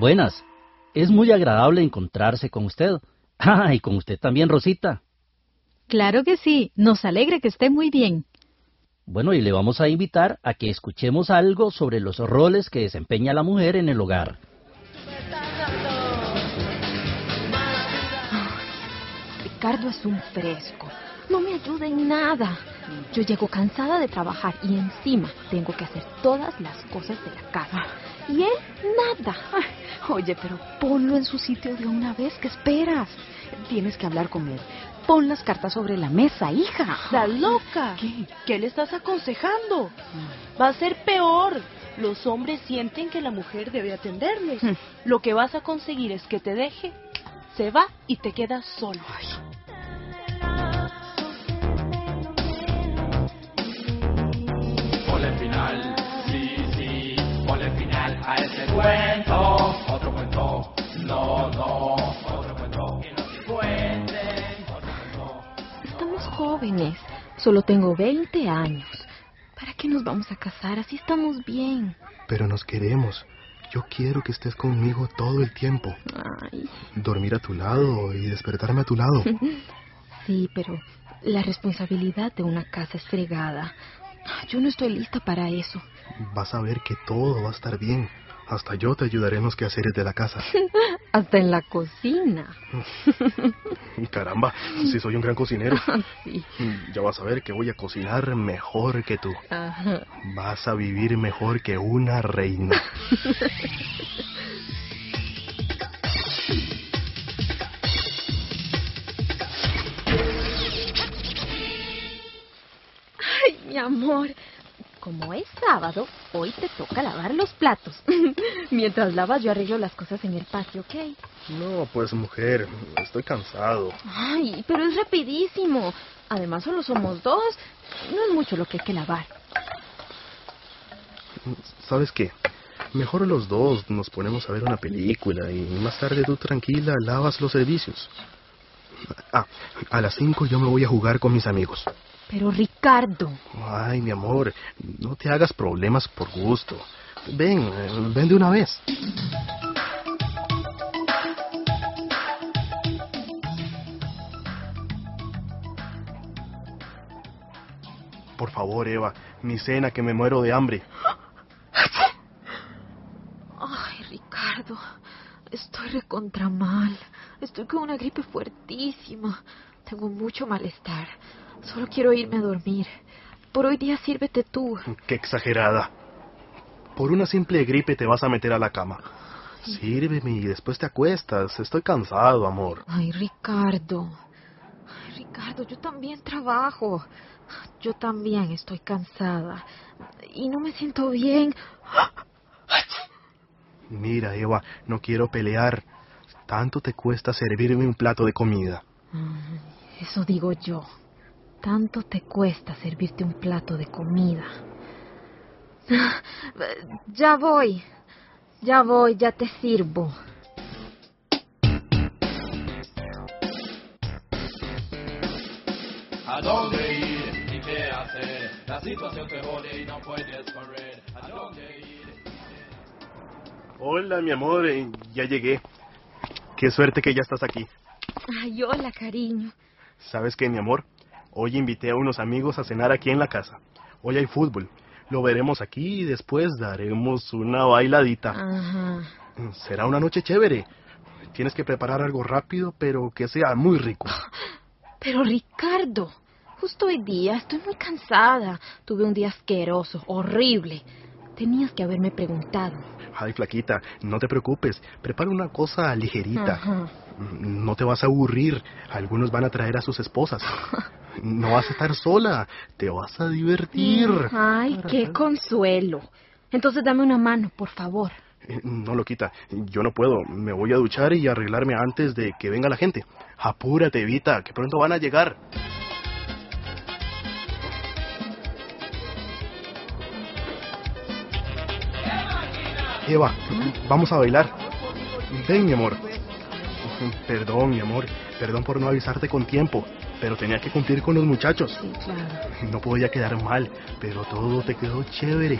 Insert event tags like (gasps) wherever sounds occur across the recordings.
Buenas. Es muy agradable encontrarse con usted. (laughs) Ah, y con usted también, Rosita. Claro que sí. Nos alegra que esté muy bien. Bueno, y le vamos a invitar a que escuchemos algo sobre los roles que desempeña la mujer en el hogar. Ricardo es un fresco. No me ayuda en nada. Yo llego cansada de trabajar y encima tengo que hacer todas las cosas de la casa. Y él, nada. Oye, pero ponlo en su sitio de una vez. ¿Qué esperas? Tienes que hablar con él. Pon las cartas sobre la mesa, hija. ¿Estás loca? ¿Qué? ¿Qué le estás aconsejando? Va a ser peor. Los hombres sienten que la mujer debe atenderles. Hmm. Lo que vas a conseguir es que te deje, se va y te quedas solo. Ese cuento. Otro cuento, no, no, otro cuento que no se cuenten. Otro cuento. Estamos jóvenes. Solo tengo 20 años. ¿Para qué nos vamos a casar? Así estamos bien. Pero nos queremos. Yo quiero que estés conmigo todo el tiempo. Ay, Dormir a tu lado y despertarme a tu lado. (laughs) sí, pero la responsabilidad de una casa es fregada. Yo no estoy lista para eso. Vas a ver que todo va a estar bien. Hasta yo te ayudaré en los quehaceres de la casa. (laughs) Hasta en la cocina. (laughs) Caramba, si soy un gran cocinero. (laughs) Sí. Ya vas a ver que voy a cocinar mejor que tú. Ajá. Vas a vivir mejor que una reina. Ay, mi amor. Como es sábado, hoy te toca lavar los platos. (laughs) Mientras lavas, yo arreglo las cosas en el patio, ¿ok? No, pues mujer, estoy cansado. Ay, pero es rapidísimo. Además, solo somos dos. No es mucho lo que hay que lavar. ¿Sabes qué? Mejor los dos nos ponemos a ver una película y más tarde tú tranquila lavas los servicios. Ah, a las cinco yo me voy a jugar con mis amigos. Pero Ricardo, Ay, mi amor, no te hagas problemas por gusto. Ven, ven de una vez. Por favor, Eva, mi cena que me muero de hambre. Ay, Ricardo, estoy recontra mal. Estoy con una gripe fuertísima. Tengo mucho malestar. Solo quiero irme a dormir. Por hoy día sírvete tú. Qué exagerada. Por una simple gripe te vas a meter a la cama. Sírveme y después te acuestas. Estoy cansado, amor. Ay, Ricardo. Ay, Ricardo, yo también trabajo. Yo también estoy cansada. Y no me siento bien. Mira, Eva, no quiero pelear. Tanto te cuesta servirme un plato de comida. Eso digo yo. Tanto te cuesta servirte un plato de comida. (laughs) Ya voy. Ya voy, ya te sirvo. ¿A dónde ir y qué hacer? La situación te jode y no puedes correr. ¿A dónde ir? Hola, mi amor, eh, ya llegué. Qué suerte que ya estás aquí. Ay, hola, cariño. ¿Sabes qué, mi amor? Hoy invité a unos amigos a cenar aquí en la casa. Hoy hay fútbol. Lo veremos aquí y después daremos una bailadita. Ajá. Será una noche chévere. Tienes que preparar algo rápido, pero que sea muy rico. (gasps) Pero Ricardo, justo hoy día estoy muy cansada. Tuve un día asqueroso, horrible. Tenías que haberme preguntado. Ay, flaquita, no te preocupes. Prepara una cosa ligerita. Ajá. No te vas a aburrir. Algunos van a traer a sus esposas. (laughs) No vas a estar sola. Te vas a divertir. Ay, qué consuelo. Entonces dame una mano, por favor. Eh, No lo quita. Yo no puedo. Me voy a duchar y arreglarme antes de que venga la gente. Apúrate, Evita, que pronto van a llegar. Eva, vamos a bailar. Ven, mi amor. Perdón, mi amor. Perdón por no avisarte con tiempo. Pero tenía que cumplir con los muchachos. Sí, claro. No podía quedar mal, pero todo te quedó chévere.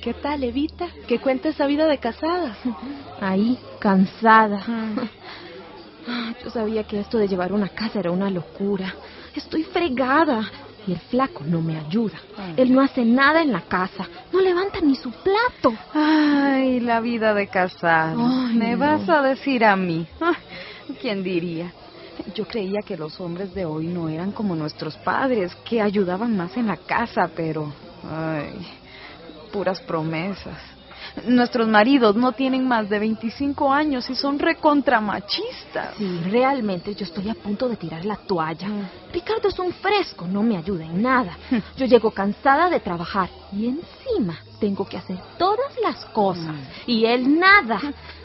¿Qué tal, Evita? ¿Qué cuenta esa vida de casada? (laughs) Ahí, cansada. Ah, (laughs) Yo sabía que esto de llevar una casa era una locura. Estoy fregada. Y el flaco no me ayuda. Él no hace nada en la casa. No levanta ni su plato. Ay, la vida de casado. Ay, ¿Me no. vas a decir a mí? Ah, ¿Quién diría? Yo creía que los hombres de hoy no eran como nuestros padres, que ayudaban más en la casa, pero... Ay, puras promesas. Nuestros maridos no tienen más de 25 años y son recontramachistas. Sí, realmente yo estoy a punto de tirar la toalla. Ricardo es un fresco, no me ayuda en nada. Yo llego cansada de trabajar y encima tengo que hacer todas las cosas. Y él nada.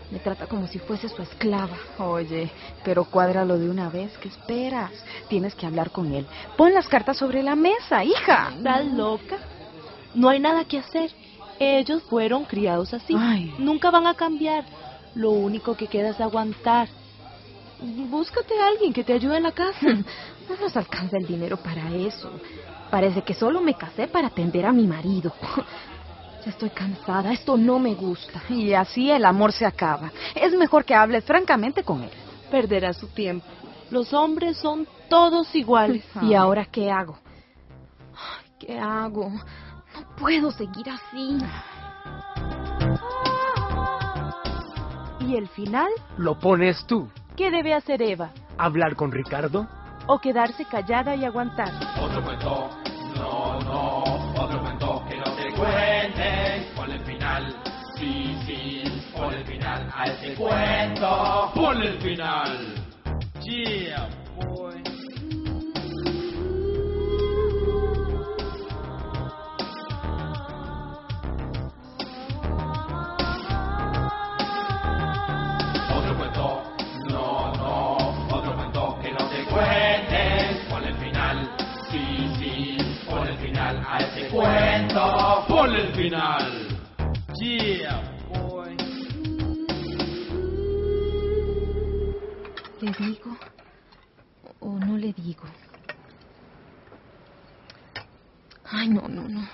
Me trata como si fuese su esclava. Oye, pero cuádralo de una vez, ¿qué esperas? Tienes que hablar con él. Pon las cartas sobre la mesa, hija. ¿Estás loca? No hay nada que hacer. Ellos fueron criados así. Ay. Nunca van a cambiar. Lo único que queda es aguantar. Búscate a alguien que te ayude en la casa. (laughs) No nos alcanza el dinero para eso. Parece que solo me casé para atender a mi marido. (laughs) Ya estoy cansada, esto no me gusta. Y así el amor se acaba. Es mejor que hables francamente con él. Perderá su tiempo. Los hombres son todos iguales. (laughs) ¿Y ahora qué hago? ¿Qué hago? Puedo seguir así. ¿Y el final? Lo pones tú. ¿Qué debe hacer Eva? ¿Hablar con Ricardo? ¿O quedarse callada y aguantar? Otro cuento, no, no, otro cuento que no te cuenten. Ponle el final, sí, sí, ponle el final a ese cuento. Ponle el final. Yeah, Ponle el final. Yeah, boy. ¿Le digo o no le digo? Ay, no, no, no.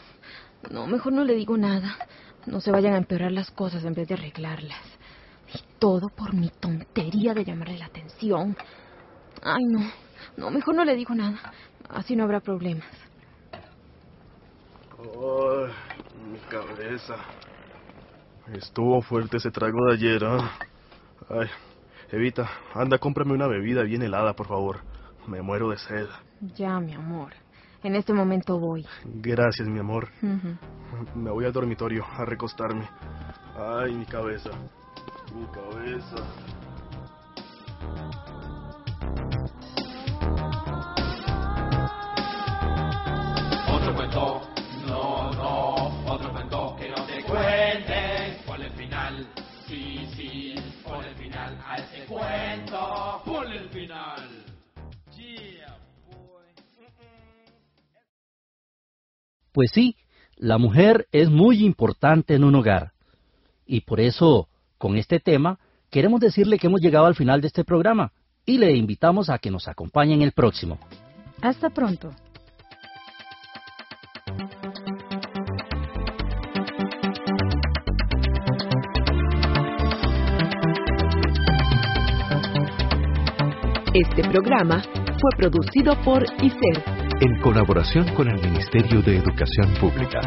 No, mejor no le digo nada. No se vayan a empeorar las cosas en vez de arreglarlas. Y todo por mi tontería de llamarle la atención. Ay, no. No, mejor no le digo nada. Así no habrá problemas. Ay, mi cabeza. Estuvo fuerte ese trago de ayer, ¿ah? Ay, Evita, anda, cómprame una bebida bien helada, por favor. Me muero de sed. Ya, mi amor. En este momento voy. Gracias, mi amor. Me voy al dormitorio a recostarme. Ay, mi cabeza. Mi cabeza. Pues sí, la mujer es muy importante en un hogar. Y por eso, con este tema, queremos decirle que hemos llegado al final de este programa y le invitamos a que nos acompañe en el próximo. Hasta pronto. Este programa fue producido por ICER. En colaboración con el Ministerio de Educación Pública.